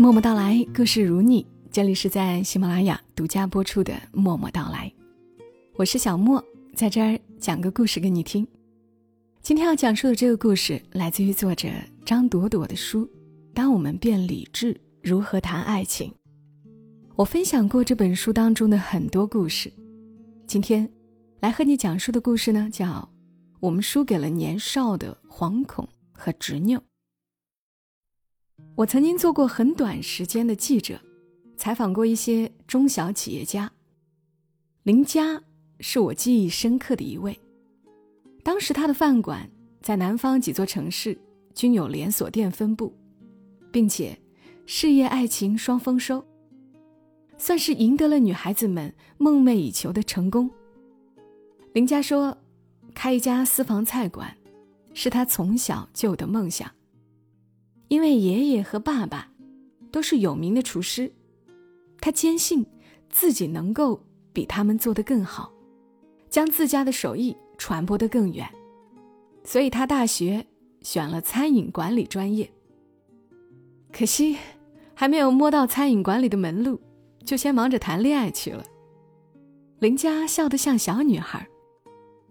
默默到来，故事如你。这里是在喜马拉雅独家播出的《默默到来》，我是小莫，在这儿讲个故事给你听。今天要讲述的这个故事来自于作者张朵朵的书《当我们变理智，如何谈爱情》。我分享过这本书当中的很多故事，今天来和你讲述的故事呢，叫《我们输给了年少的惶恐和执拗》。我曾经做过很短时间的记者。采访过一些中小企业家，林佳是我记忆深刻的一位。当时他的饭馆在南方几座城市均有连锁店分布，并且事业爱情双丰收，算是赢得了女孩子们梦寐以求的成功。林佳说，开一家私房菜馆是他从小就有的梦想，因为爷爷和爸爸都是有名的厨师。他坚信自己能够比他们做得更好，将自家的手艺传播得更远，所以他大学选了餐饮管理专业。可惜还没有摸到餐饮管理的门路，就先忙着谈恋爱去了。林佳笑得像小女孩，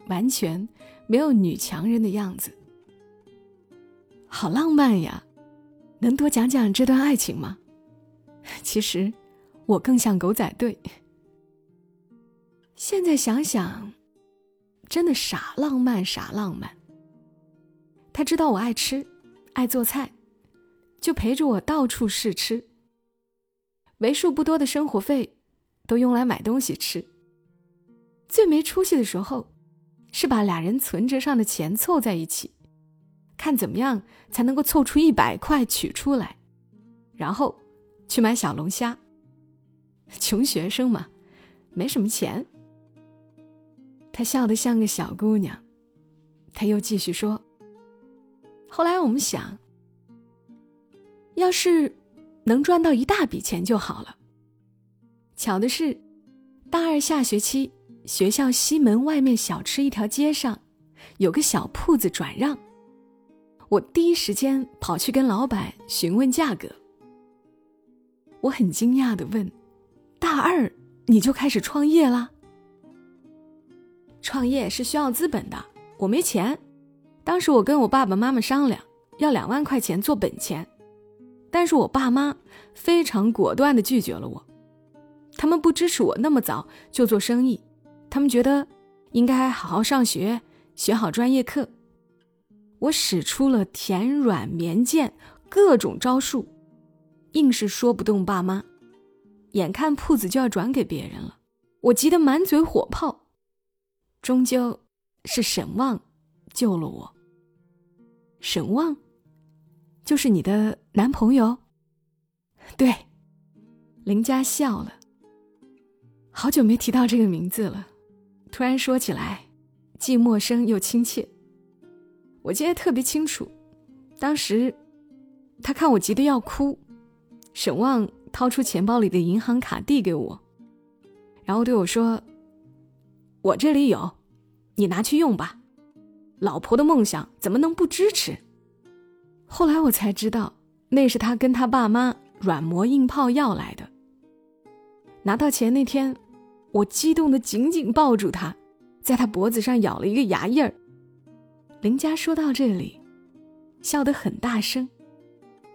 完全没有女强人的样子，好浪漫呀！能多讲讲这段爱情吗？其实。我更像狗仔队。现在想想，真的傻浪漫，傻浪漫。他知道我爱吃，爱做菜，就陪着我到处试吃。为数不多的生活费，都用来买东西吃。最没出息的时候，是把俩人存折上的钱凑在一起，看怎么样才能够凑出一百块取出来，然后去买小龙虾。穷学生嘛，没什么钱。他笑得像个小姑娘，他又继续说：“后来我们想，要是能赚到一大笔钱就好了。巧的是，大二下学期，学校西门外面小吃一条街上有个小铺子转让，我第一时间跑去跟老板询问价格。我很惊讶的问。”大二你就开始创业了？创业是需要资本的，我没钱。当时我跟我爸爸妈妈商量，要两万块钱做本钱，但是我爸妈非常果断的拒绝了我。他们不支持我那么早就做生意，他们觉得应该好好上学，学好专业课。我使出了甜软绵贱各种招数，硬是说不动爸妈。眼看铺子就要转给别人了，我急得满嘴火炮。终究是沈旺救了我。沈旺，就是你的男朋友？对，林佳笑了。好久没提到这个名字了，突然说起来，既陌生又亲切。我记得特别清楚，当时他看我急得要哭，沈旺。掏出钱包里的银行卡递给我，然后对我说：“我这里有，你拿去用吧。老婆的梦想怎么能不支持？”后来我才知道，那是他跟他爸妈软磨硬泡要来的。拿到钱那天，我激动的紧紧抱住他，在他脖子上咬了一个牙印儿。林佳说到这里，笑得很大声，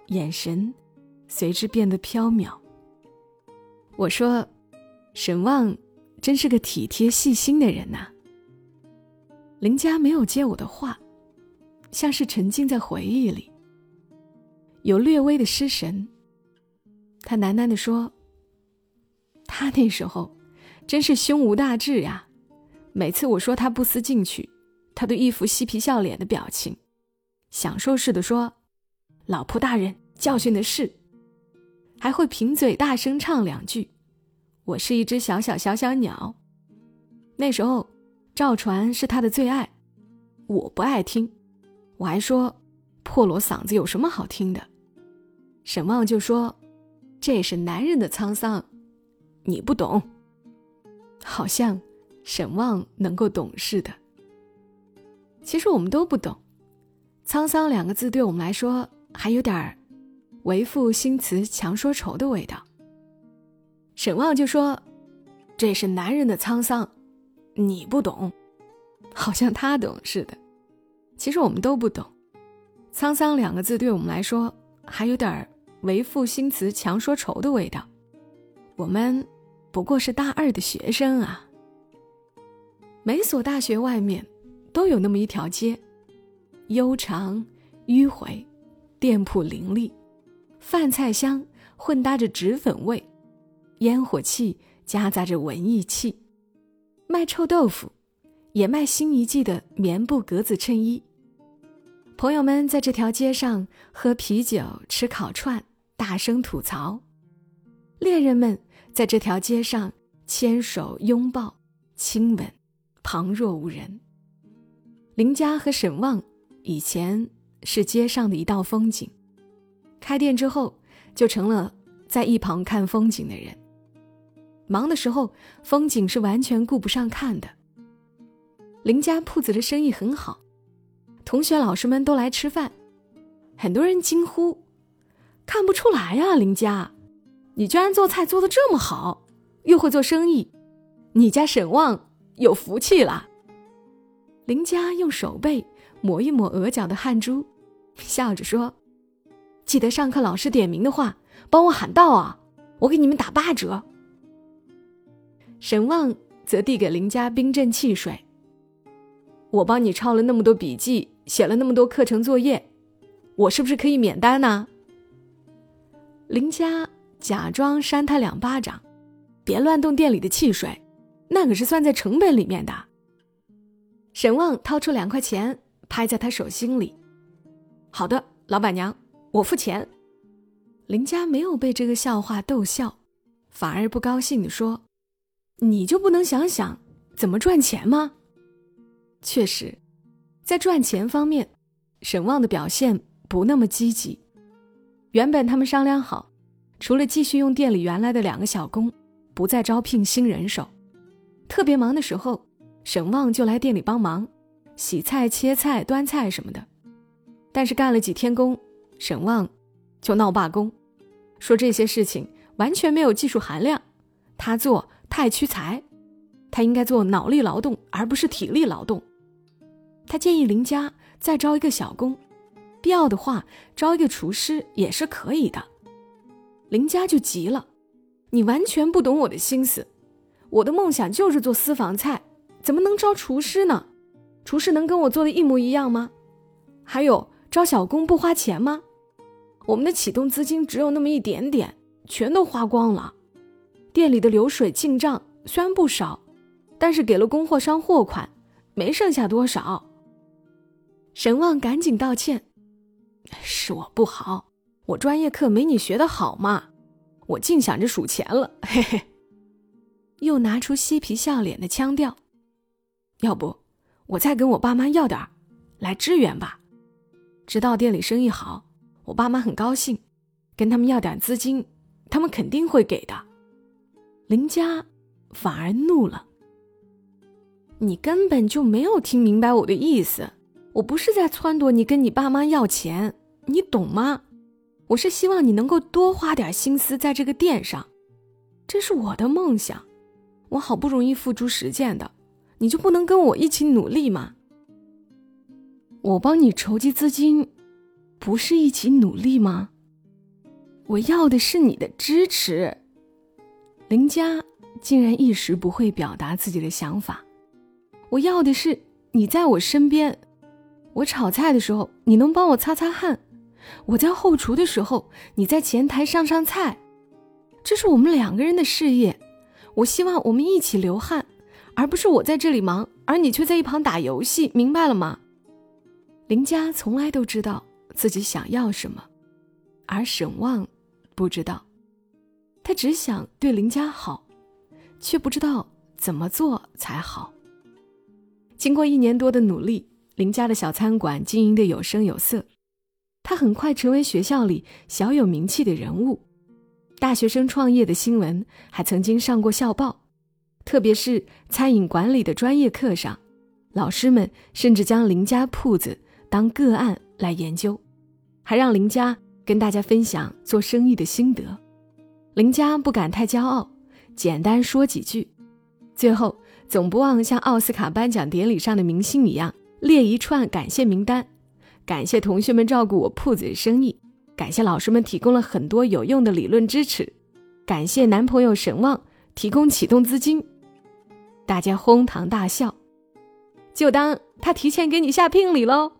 眼神。随之变得飘渺。我说：“沈旺真是个体贴细心的人呐。”林佳没有接我的话，像是沉浸在回忆里，有略微的失神。他喃喃地说：“他那时候真是胸无大志呀！每次我说他不思进取，他都一副嬉皮笑脸的表情，享受似的说：‘老婆大人教训的是。’”还会贫嘴大声唱两句：“我是一只小小小小鸟。”那时候，赵传是他的最爱，我不爱听，我还说破锣嗓子有什么好听的。沈望就说：“这是男人的沧桑，你不懂。”好像沈望能够懂似的。其实我们都不懂，沧桑两个字对我们来说还有点儿为赋新词强说愁的味道。沈旺就说：“这是男人的沧桑，你不懂，好像他懂似的。其实我们都不懂。沧桑两个字对我们来说，还有点为赋新词强说愁的味道。我们不过是大二的学生啊。每所大学外面都有那么一条街，悠长迂回，店铺林立，饭菜香混搭着脂粉味。”烟火气夹杂着文艺气，卖臭豆腐，也卖新一季的棉布格子衬衣。朋友们在这条街上喝啤酒、吃烤串，大声吐槽；恋人们在这条街上牵手、拥抱、亲吻，旁若无人。林佳和沈旺以前是街上的一道风景，开店之后就成了在一旁看风景的人。忙的时候，风景是完全顾不上看的。林家铺子的生意很好，同学老师们都来吃饭，很多人惊呼：“看不出来呀，林家，你居然做菜做的这么好，又会做生意，你家沈旺有福气了。”林佳用手背抹一抹额角的汗珠，笑着说：“记得上课老师点名的话，帮我喊到啊，我给你们打八折。”沈旺则递给林家冰镇汽水。我帮你抄了那么多笔记，写了那么多课程作业，我是不是可以免单呢？林佳假装扇他两巴掌，别乱动店里的汽水，那可是算在成本里面的。沈旺掏出两块钱，拍在他手心里。好的，老板娘，我付钱。林家没有被这个笑话逗笑，反而不高兴地说。你就不能想想怎么赚钱吗？确实，在赚钱方面，沈旺的表现不那么积极。原本他们商量好，除了继续用店里原来的两个小工，不再招聘新人手。特别忙的时候，沈旺就来店里帮忙，洗菜、切菜、端菜什么的。但是干了几天工，沈旺就闹罢工，说这些事情完全没有技术含量，他做。太屈才，他应该做脑力劳动而不是体力劳动。他建议林家再招一个小工，必要的话招一个厨师也是可以的。林家就急了：“你完全不懂我的心思，我的梦想就是做私房菜，怎么能招厨师呢？厨师能跟我做的一模一样吗？还有招小工不花钱吗？我们的启动资金只有那么一点点，全都花光了。”店里的流水进账虽然不少，但是给了供货商货款，没剩下多少。沈旺赶紧道歉：“是我不好，我专业课没你学的好嘛，我净想着数钱了。”嘿嘿，又拿出嬉皮笑脸的腔调：“要不我再跟我爸妈要点儿，来支援吧。知道店里生意好，我爸妈很高兴，跟他们要点资金，他们肯定会给的。”林佳反而怒了。你根本就没有听明白我的意思，我不是在撺掇你跟你爸妈要钱，你懂吗？我是希望你能够多花点心思在这个店上，这是我的梦想，我好不容易付诸实践的，你就不能跟我一起努力吗？我帮你筹集资金，不是一起努力吗？我要的是你的支持。林佳竟然一时不会表达自己的想法。我要的是你在我身边，我炒菜的时候你能帮我擦擦汗，我在后厨的时候你在前台上上菜，这是我们两个人的事业。我希望我们一起流汗，而不是我在这里忙，而你却在一旁打游戏，明白了吗？林佳从来都知道自己想要什么，而沈旺不知道。他只想对林佳好，却不知道怎么做才好。经过一年多的努力，林家的小餐馆经营的有声有色，他很快成为学校里小有名气的人物。大学生创业的新闻还曾经上过校报，特别是餐饮管理的专业课上，老师们甚至将林家铺子当个案来研究，还让林家跟大家分享做生意的心得。林家不敢太骄傲，简单说几句。最后，总不忘像奥斯卡颁奖典礼上的明星一样列一串感谢名单：感谢同学们照顾我铺子的生意，感谢老师们提供了很多有用的理论支持，感谢男朋友沈旺提供启动资金。大家哄堂大笑，就当他提前给你下聘礼喽。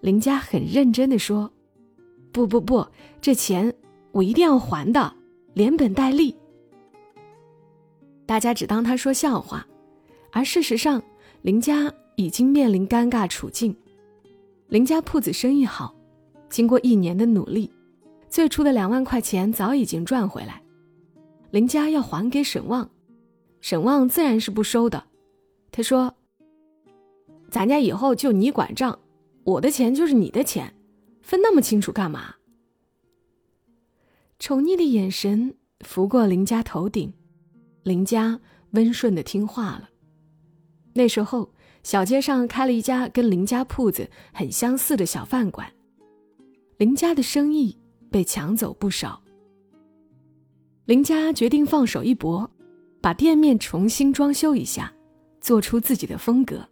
林家很认真的说：“不不不，这钱我一定要还的，连本带利。”大家只当他说笑话，而事实上，林家已经面临尴尬处境。林家铺子生意好，经过一年的努力，最初的两万块钱早已经赚回来。林家要还给沈旺，沈旺自然是不收的。他说：“咱家以后就你管账，我的钱就是你的钱，分那么清楚干嘛？”宠溺的眼神拂过林家头顶。林家温顺的听话了。那时候，小街上开了一家跟林家铺子很相似的小饭馆，林家的生意被抢走不少。林家决定放手一搏，把店面重新装修一下，做出自己的风格，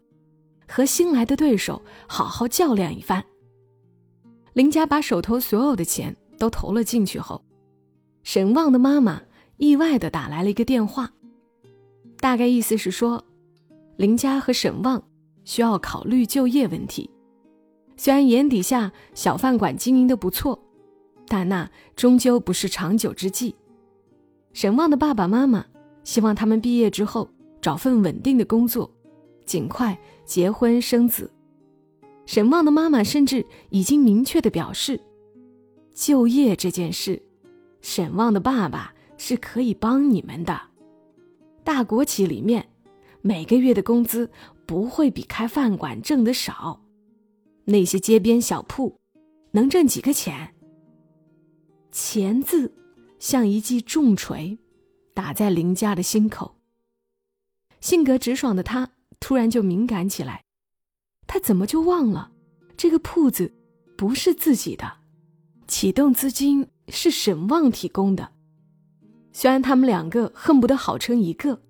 和新来的对手好好较量一番。林家把手头所有的钱都投了进去后，沈旺的妈妈。意外的打来了一个电话，大概意思是说，林家和沈旺需要考虑就业问题。虽然眼底下小饭馆经营的不错，但那终究不是长久之计。沈旺的爸爸妈妈希望他们毕业之后找份稳定的工作，尽快结婚生子。沈旺的妈妈甚至已经明确的表示，就业这件事，沈旺的爸爸。是可以帮你们的。大国企里面，每个月的工资不会比开饭馆挣的少。那些街边小铺，能挣几个钱？钱字像一记重锤，打在林家的心口。性格直爽的他突然就敏感起来。他怎么就忘了，这个铺子不是自己的，启动资金是沈旺提供的。虽然他们两个恨不得好成一个，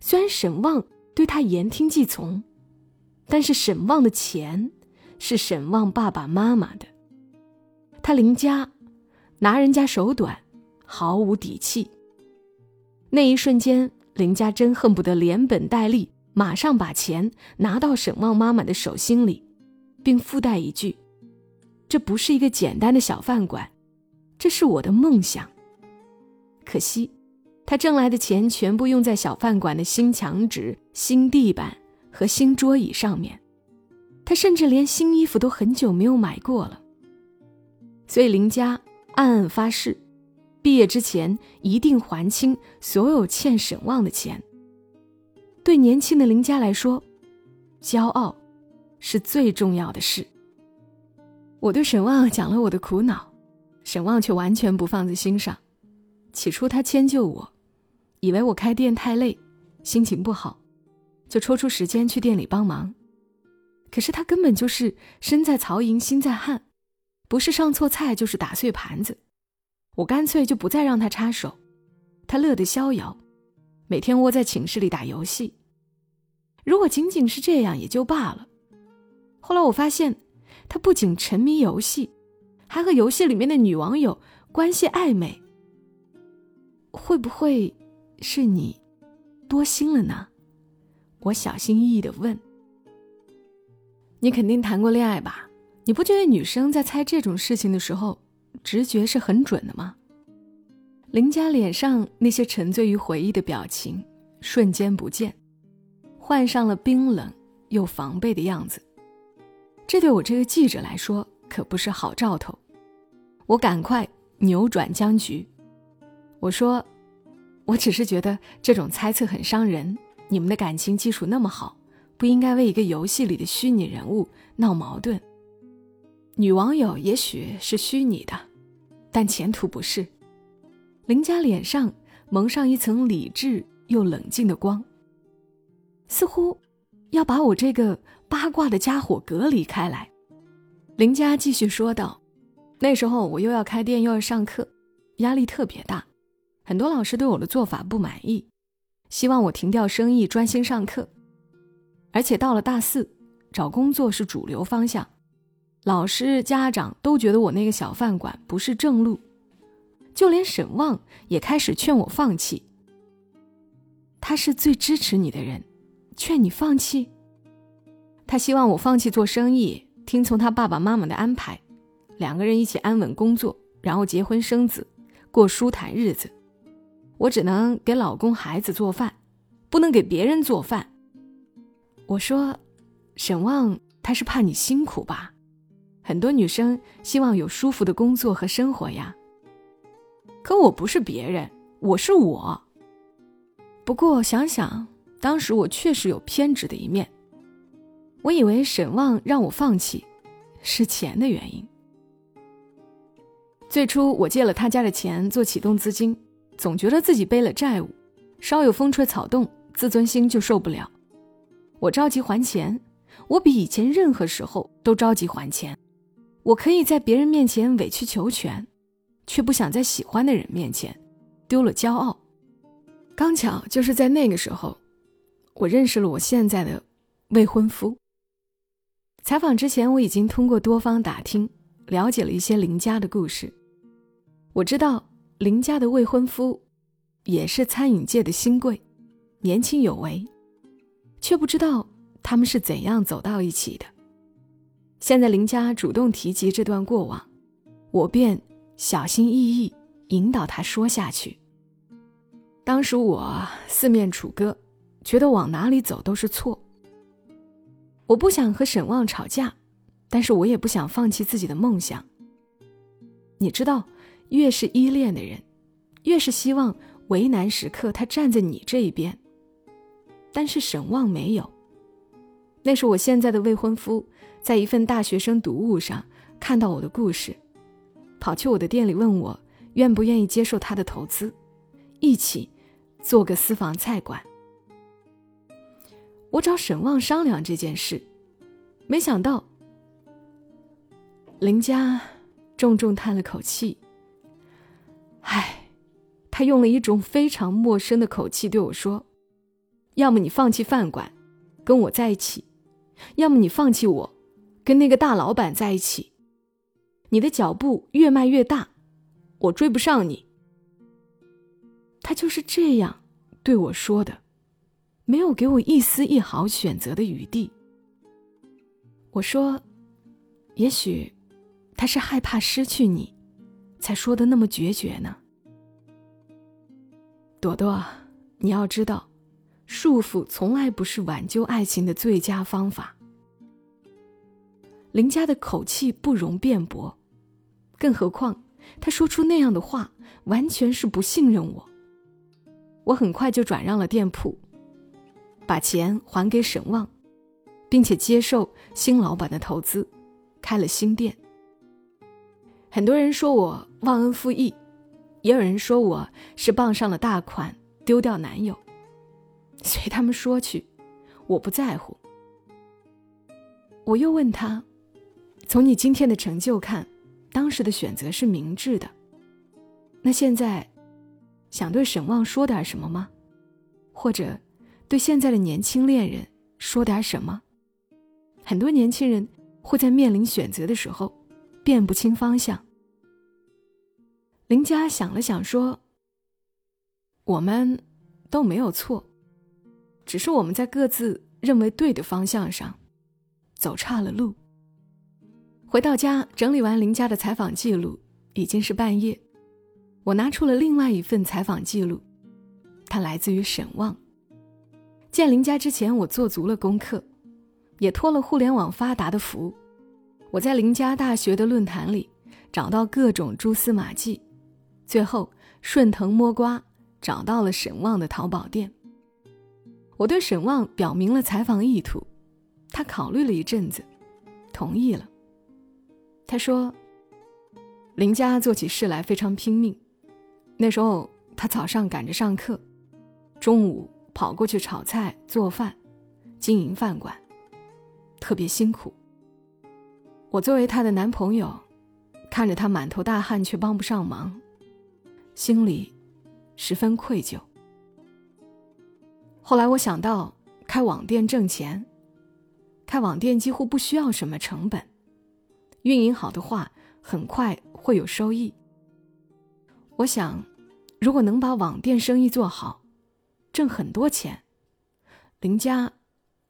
虽然沈旺对他言听计从，但是沈旺的钱是沈旺爸爸妈妈的，他林家拿人家手短，毫无底气。那一瞬间，林家真恨不得连本带利，马上把钱拿到沈旺妈妈的手心里，并附带一句：“这不是一个简单的小饭馆，这是我的梦想。”可惜，他挣来的钱全部用在小饭馆的新墙纸、新地板和新桌椅上面，他甚至连新衣服都很久没有买过了。所以林家暗暗发誓，毕业之前一定还清所有欠沈旺的钱。对年轻的林家来说，骄傲是最重要的事。我对沈旺讲了我的苦恼，沈旺却完全不放在心上。起初他迁就我，以为我开店太累，心情不好，就抽出时间去店里帮忙。可是他根本就是身在曹营心在汉，不是上错菜就是打碎盘子。我干脆就不再让他插手，他乐得逍遥，每天窝在寝室里打游戏。如果仅仅是这样也就罢了，后来我发现，他不仅沉迷游戏，还和游戏里面的女网友关系暧昧。会不会是你多心了呢？我小心翼翼的问。你肯定谈过恋爱吧？你不觉得女生在猜这种事情的时候，直觉是很准的吗？林佳脸上那些沉醉于回忆的表情瞬间不见，换上了冰冷又防备的样子。这对我这个记者来说可不是好兆头。我赶快扭转僵局。我说，我只是觉得这种猜测很伤人。你们的感情基础那么好，不应该为一个游戏里的虚拟人物闹矛盾。女网友也许是虚拟的，但前途不是。林家脸上蒙上一层理智又冷静的光，似乎要把我这个八卦的家伙隔离开来。林家继续说道：“那时候我又要开店又要上课，压力特别大，很多老师对我的做法不满意，希望我停掉生意专心上课。而且到了大四，找工作是主流方向，老师、家长都觉得我那个小饭馆不是正路，就连沈旺也开始劝我放弃。他是最支持你的人，劝你放弃。他希望我放弃做生意，听从他爸爸妈妈的安排，两个人一起安稳工作，然后结婚生子，过舒坦日子。我只能给老公孩子做饭，不能给别人做饭。我说，沈旺他是怕你辛苦吧？很多女生希望有舒服的工作和生活呀。可我不是别人，我是我。不过想想，当时我确实有偏执的一面。我以为沈旺让我放弃，是钱的原因。最初我借了他家的钱做启动资金，总觉得自己背了债务，稍有风吹草动，自尊心就受不了。我着急还钱，我比以前任何时候都着急还钱。我可以在别人面前委曲求全，却不想在喜欢的人面前丢了骄傲。刚巧就是在那个时候，我认识了我现在的未婚夫。采访之前，我已经通过多方打听，了解了一些林家的故事。我知道林家的未婚夫也是餐饮界的新贵，年轻有为，却不知道他们是怎样走到一起的。现在林佳主动提及这段过往，我便小心翼翼引导他说下去。当时我四面楚歌，觉得往哪里走都是错。我不想和沈旺吵架，但是我也不想放弃自己的梦想。你知道，越是依恋的人，越是希望为难时刻他站在你这一边。但是沈旺没有。那是我现在的未婚夫，在一份大学生读物上看到我的故事，跑去我的店里问我愿不愿意接受他的投资，一起做个私房菜馆。我找沈旺商量这件事，没想到林佳重重叹了口气。唉，他用了一种非常陌生的口气对我说：“要么你放弃饭馆，跟我在一起；要么你放弃我，跟那个大老板在一起。你的脚步越迈越大，我追不上你。”他就是这样对我说的。没有给我一丝一毫选择的余地。我说：“也许，他是害怕失去你，才说的那么决绝呢。”朵朵，你要知道，束缚从来不是挽救爱情的最佳方法。林家的口气不容辩驳，更何况他说出那样的话，完全是不信任我。我很快就转让了店铺。把钱还给沈旺，并且接受新老板的投资，开了新店。很多人说我忘恩负义，也有人说我是傍上了大款丢掉男友，随他们说去，我不在乎。我又问他：“从你今天的成就看，当时的选择是明智的。那现在，想对沈望说点什么吗？或者？”对现在的年轻恋人说点什么？很多年轻人会在面临选择的时候，辨不清方向。林佳想了想说：“我们都没有错，只是我们在各自认为对的方向上走差了路。”回到家整理完林佳的采访记录，已经是半夜。我拿出了另外一份采访记录，它来自于沈旺。见林家之前，我做足了功课，也托了互联网发达的福，我在林家大学的论坛里找到各种蛛丝马迹，最后顺藤摸瓜找到了沈旺的淘宝店。我对沈旺表明了采访意图，他考虑了一阵子，同意了。他说：“林家做起事来非常拼命，那时候他早上赶着上课，中午。”跑过去炒菜、做饭、经营饭馆，特别辛苦。我作为他的男朋友，看着他满头大汗却帮不上忙，心里十分愧疚。后来我想到开网店挣钱，开网店几乎不需要什么成本，运营好的话很快会有收益。我想，如果能把网店生意做好，挣很多钱，林家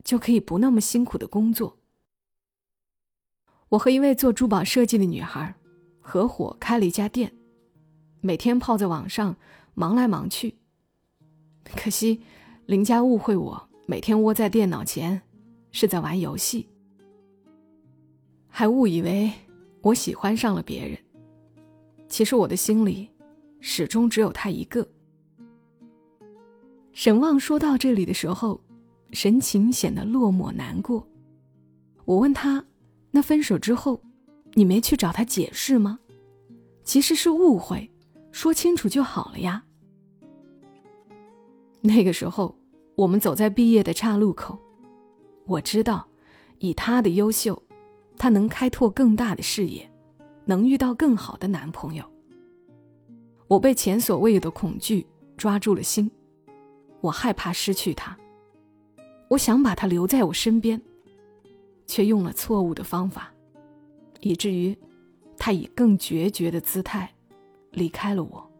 就可以不那么辛苦的工作。我和一位做珠宝设计的女孩合伙开了一家店，每天泡在网上忙来忙去。可惜林家误会我每天窝在电脑前是在玩游戏，还误以为我喜欢上了别人。其实我的心里。始终只有他一个。沈旺说到这里的时候，神情显得落寞难过。我问他：“那分手之后，你没去找他解释吗？其实是误会，说清楚就好了呀。”那个时候，我们走在毕业的岔路口，我知道，以他的优秀，他能开拓更大的视野，能遇到更好的男朋友。我被前所未有的恐惧抓住了心，我害怕失去他，我想把他留在我身边，却用了错误的方法，以至于他以更决绝的姿态离开了我。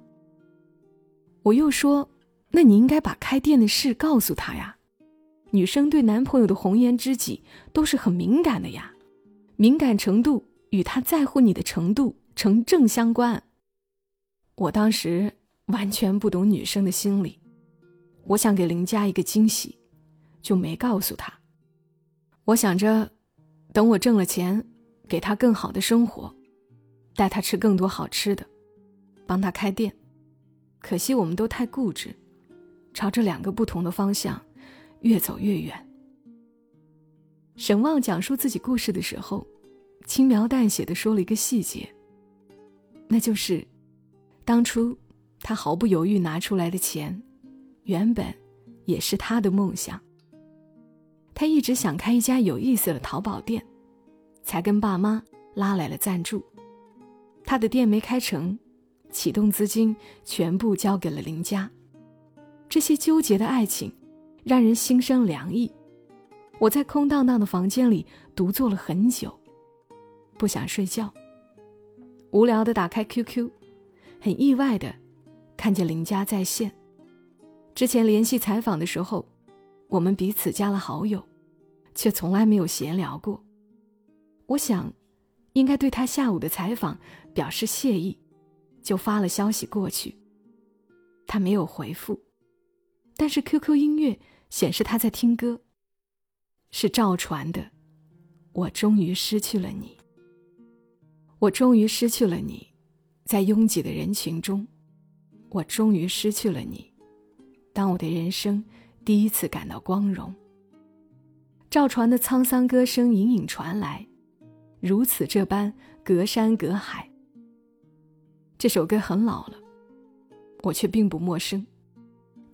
我又说：“那你应该把开店的事告诉他呀，女生对男朋友的红颜知己都是很敏感的呀，敏感程度与他在乎你的程度成正相关。”我当时完全不懂女生的心理，我想给林佳一个惊喜，就没告诉她。我想着，等我挣了钱，给她更好的生活，带她吃更多好吃的，帮她开店。可惜我们都太固执，朝着两个不同的方向越走越远。沈旺讲述自己故事的时候，轻描淡写的说了一个细节，那就是。当初，他毫不犹豫拿出来的钱，原本也是他的梦想。他一直想开一家有意思的淘宝店，才跟爸妈拉来了赞助。他的店没开成，启动资金全部交给了林家。这些纠结的爱情，让人心生凉意。我在空荡荡的房间里独坐了很久，不想睡觉，无聊的打开 QQ。很意外的，看见林佳在线。之前联系采访的时候，我们彼此加了好友，却从来没有闲聊过。我想，应该对他下午的采访表示谢意，就发了消息过去。他没有回复，但是 QQ 音乐显示他在听歌，是赵传的《我终于失去了你》。我终于失去了你。在拥挤的人群中，我终于失去了你。当我的人生第一次感到光荣，赵传的沧桑歌声隐隐传来，如此这般隔山隔海。这首歌很老了，我却并不陌生，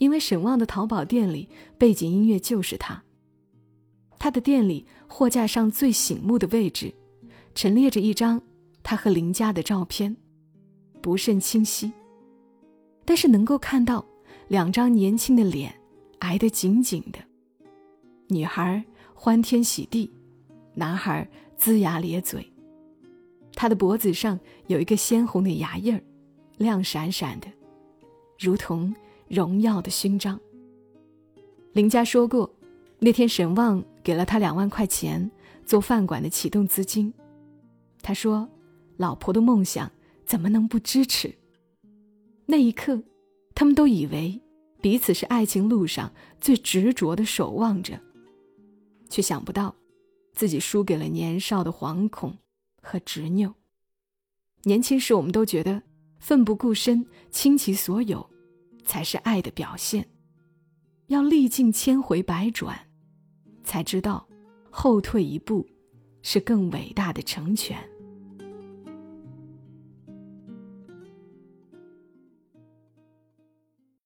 因为沈旺的淘宝店里背景音乐就是他。他的店里货架上最醒目的位置，陈列着一张他和林佳的照片。不甚清晰，但是能够看到两张年轻的脸挨得紧紧的。女孩欢天喜地，男孩龇牙咧嘴。他的脖子上有一个鲜红的牙印儿，亮闪闪的，如同荣耀的勋章。林佳说过，那天沈旺给了他两万块钱做饭馆的启动资金。他说：“老婆的梦想。”怎么能不支持？那一刻，他们都以为彼此是爱情路上最执着的守望着，却想不到自己输给了年少的惶恐和执拗。年轻时，我们都觉得奋不顾身、倾其所有才是爱的表现，要历尽千回百转，才知道后退一步是更伟大的成全。